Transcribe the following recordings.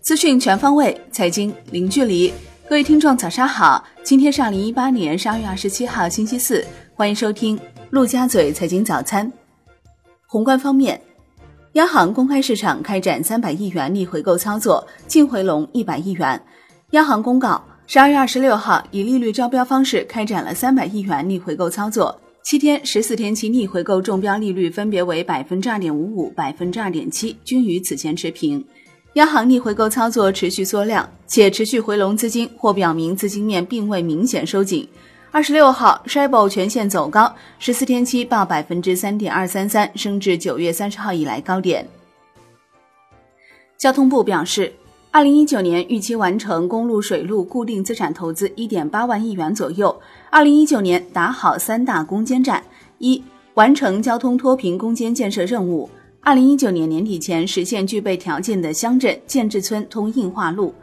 资讯全方位，财经零距离。各位听众，早上好！今天是二零一八年十二月二十七号，星期四，欢迎收听陆家嘴财经早餐。宏观方面，央行公开市场开展三百亿元逆回购操作，净回笼一百亿元。央行公告，十二月二十六号以利率招标方式开展了三百亿元逆回购操作，七天、十四天期逆回购中标利率分别为百分之二点五五、百分之二点七，均与此前持平。央行逆回购操作持续缩量，且持续回笼资金，或表明资金面并未明显收紧。二十六号，SHIBO 全线走高，十四天期报百分之三点二三三，升至九月三十号以来高点。交通部表示，二零一九年预期完成公路、水路固定资产投资一点八万亿元左右。二零一九年打好三大攻坚战：一、完成交通脱贫攻坚建设任务。二零一九年年底前实现具备条件的乡镇建制村通硬化路。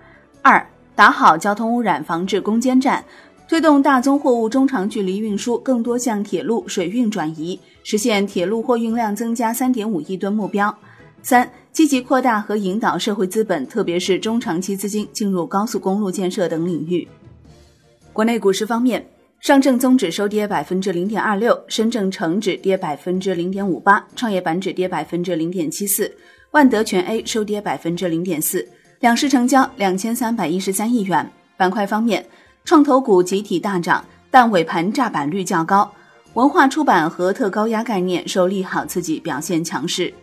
二、打好交通污染防治攻坚战，推动大宗货物中长距离运输更多向铁路、水运转移，实现铁路货运量增加三点五亿吨目标。三、积极扩大和引导社会资本，特别是中长期资金进入高速公路建设等领域。国内股市方面。上证综指收跌百分之零点二六，深证成指跌百分之零点五八，创业板指跌百分之零点七四，万德全 A 收跌百分之零点四。两市成交两千三百一十三亿元。板块方面，创投股集体大涨，但尾盘炸板率较高。文化出版和特高压概念受利好刺激，表现强势。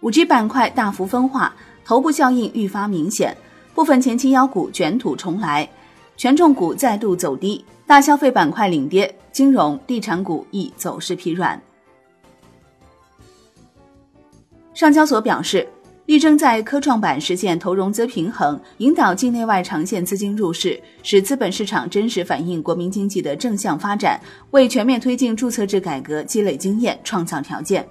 五 G 板块大幅分化，头部效应愈发明显，部分前期妖股卷土重来，权重股再度走低。大消费板块领跌，金融、地产股亦走势疲软。上交所表示，力争在科创板实现投融资平衡，引导境内外长线资金入市，使资本市场真实反映国民经济的正向发展，为全面推进注册制改革积累经验、创造条件。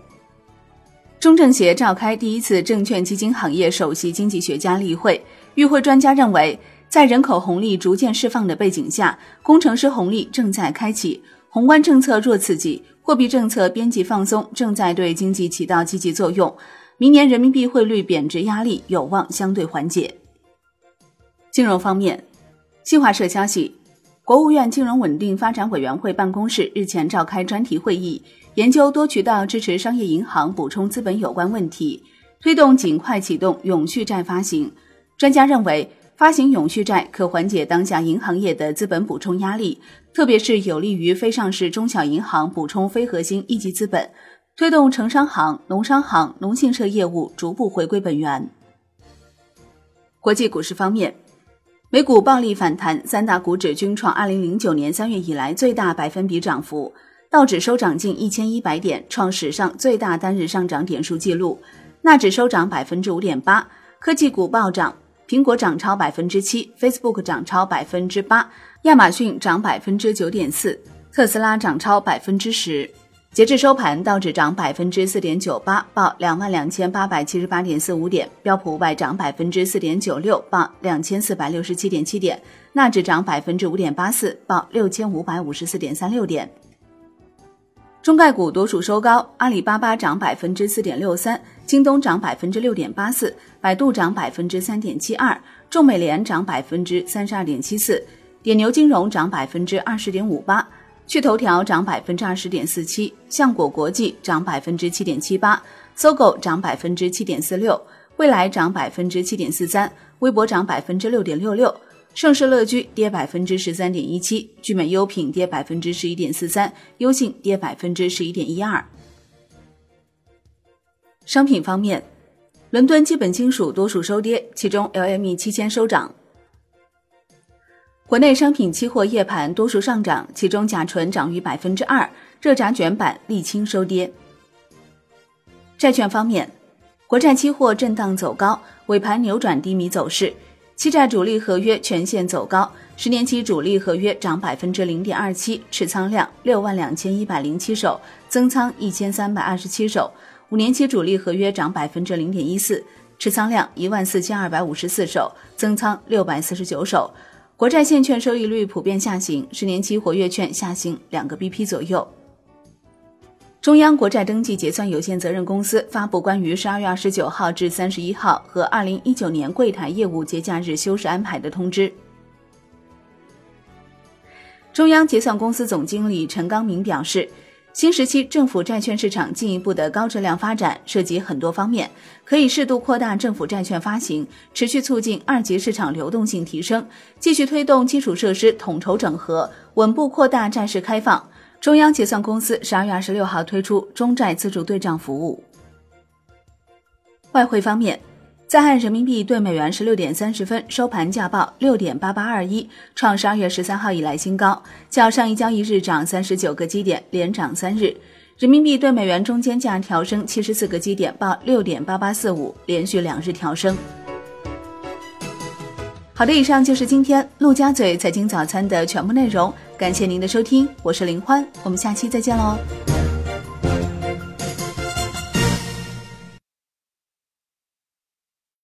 中证协召开第一次证券基金行业首席经济学家例会，与会专家认为。在人口红利逐渐释放的背景下，工程师红利正在开启。宏观政策弱刺激，货币政策边际放松正在对经济起到积极作用。明年人民币汇率贬值压力有望相对缓解。金融方面，新华社消息，国务院金融稳定发展委员会办公室日前召开专题会议，研究多渠道支持商业银行补充资本有关问题，推动尽快启动永续债发行。专家认为。发行永续债可缓解当下银行业的资本补充压力，特别是有利于非上市中小银行补充非核心一级资本，推动城商行、农商行、农信社业务逐步回归本源。国际股市方面，美股暴力反弹，三大股指均创二零零九年三月以来最大百分比涨幅，道指收涨近一千一百点，创史上最大单日上涨点数记录；纳指收涨百分之五点八，科技股暴涨。苹果涨超百分之七，Facebook 涨超百分之八，亚马逊涨百分之九点四，特斯拉涨超百分之十。截至收盘，道指涨百分之四点九八，报两万两千八百七十八点四五点；标普五百涨百分之四点九六，报两千四百六十七点七点；纳指涨百分之五点八四，报六千五百五十四点三六点。中概股多数收高，阿里巴巴涨百分之四点六三，京东涨百分之六点八四，百度涨百分之三点七二，众美联涨百分之三十二点七四，点牛金融涨百分之二十点五八，趣头条涨百分之二十点四七，象果国际涨百分之七点七八，搜狗涨百分之七点四六，未来涨百分之七点四三，微博涨百分之六点六六。盛世乐居跌百分之十三点一七，聚美优品跌百分之十一点四三，优信跌百分之十一点一二。商品方面，伦敦基本金属多数收跌，其中 LME 七千收涨。国内商品期货夜盘多数上涨，其中甲醇涨逾百分之二，热轧卷板、沥青收跌。债券方面，国债期货震荡走高，尾盘扭转低迷走势。期债主力合约全线走高，十年期主力合约涨百分之零点二七，持仓量六万两千一百零七手，增仓一千三百二十七手；五年期主力合约涨百分之零点一四，持仓量一万四千二百五十四手，增仓六百四十九手。国债现券收益率普遍下行，十年期活跃券下行两个 BP 左右。中央国债登记结算有限责任公司发布关于十二月二十九号至三十一号和二零一九年柜台业务节假日休市安排的通知。中央结算公司总经理陈刚明表示，新时期政府债券市场进一步的高质量发展，涉及很多方面，可以适度扩大政府债券发行，持续促进二级市场流动性提升，继续推动基础设施统筹整合，稳步扩大债市开放。中央结算公司十二月二十六号推出中债自助对账服务。外汇方面。在岸人民币对美元十六点三十分收盘价报六点八八二一，创十二月十三号以来新高，较上一交易日涨三十九个基点，连涨三日。人民币对美元中间价调升七十四个基点，报六点八八四五，连续两日调升。好的，以上就是今天陆家嘴财经早餐的全部内容，感谢您的收听，我是林欢，我们下期再见喽。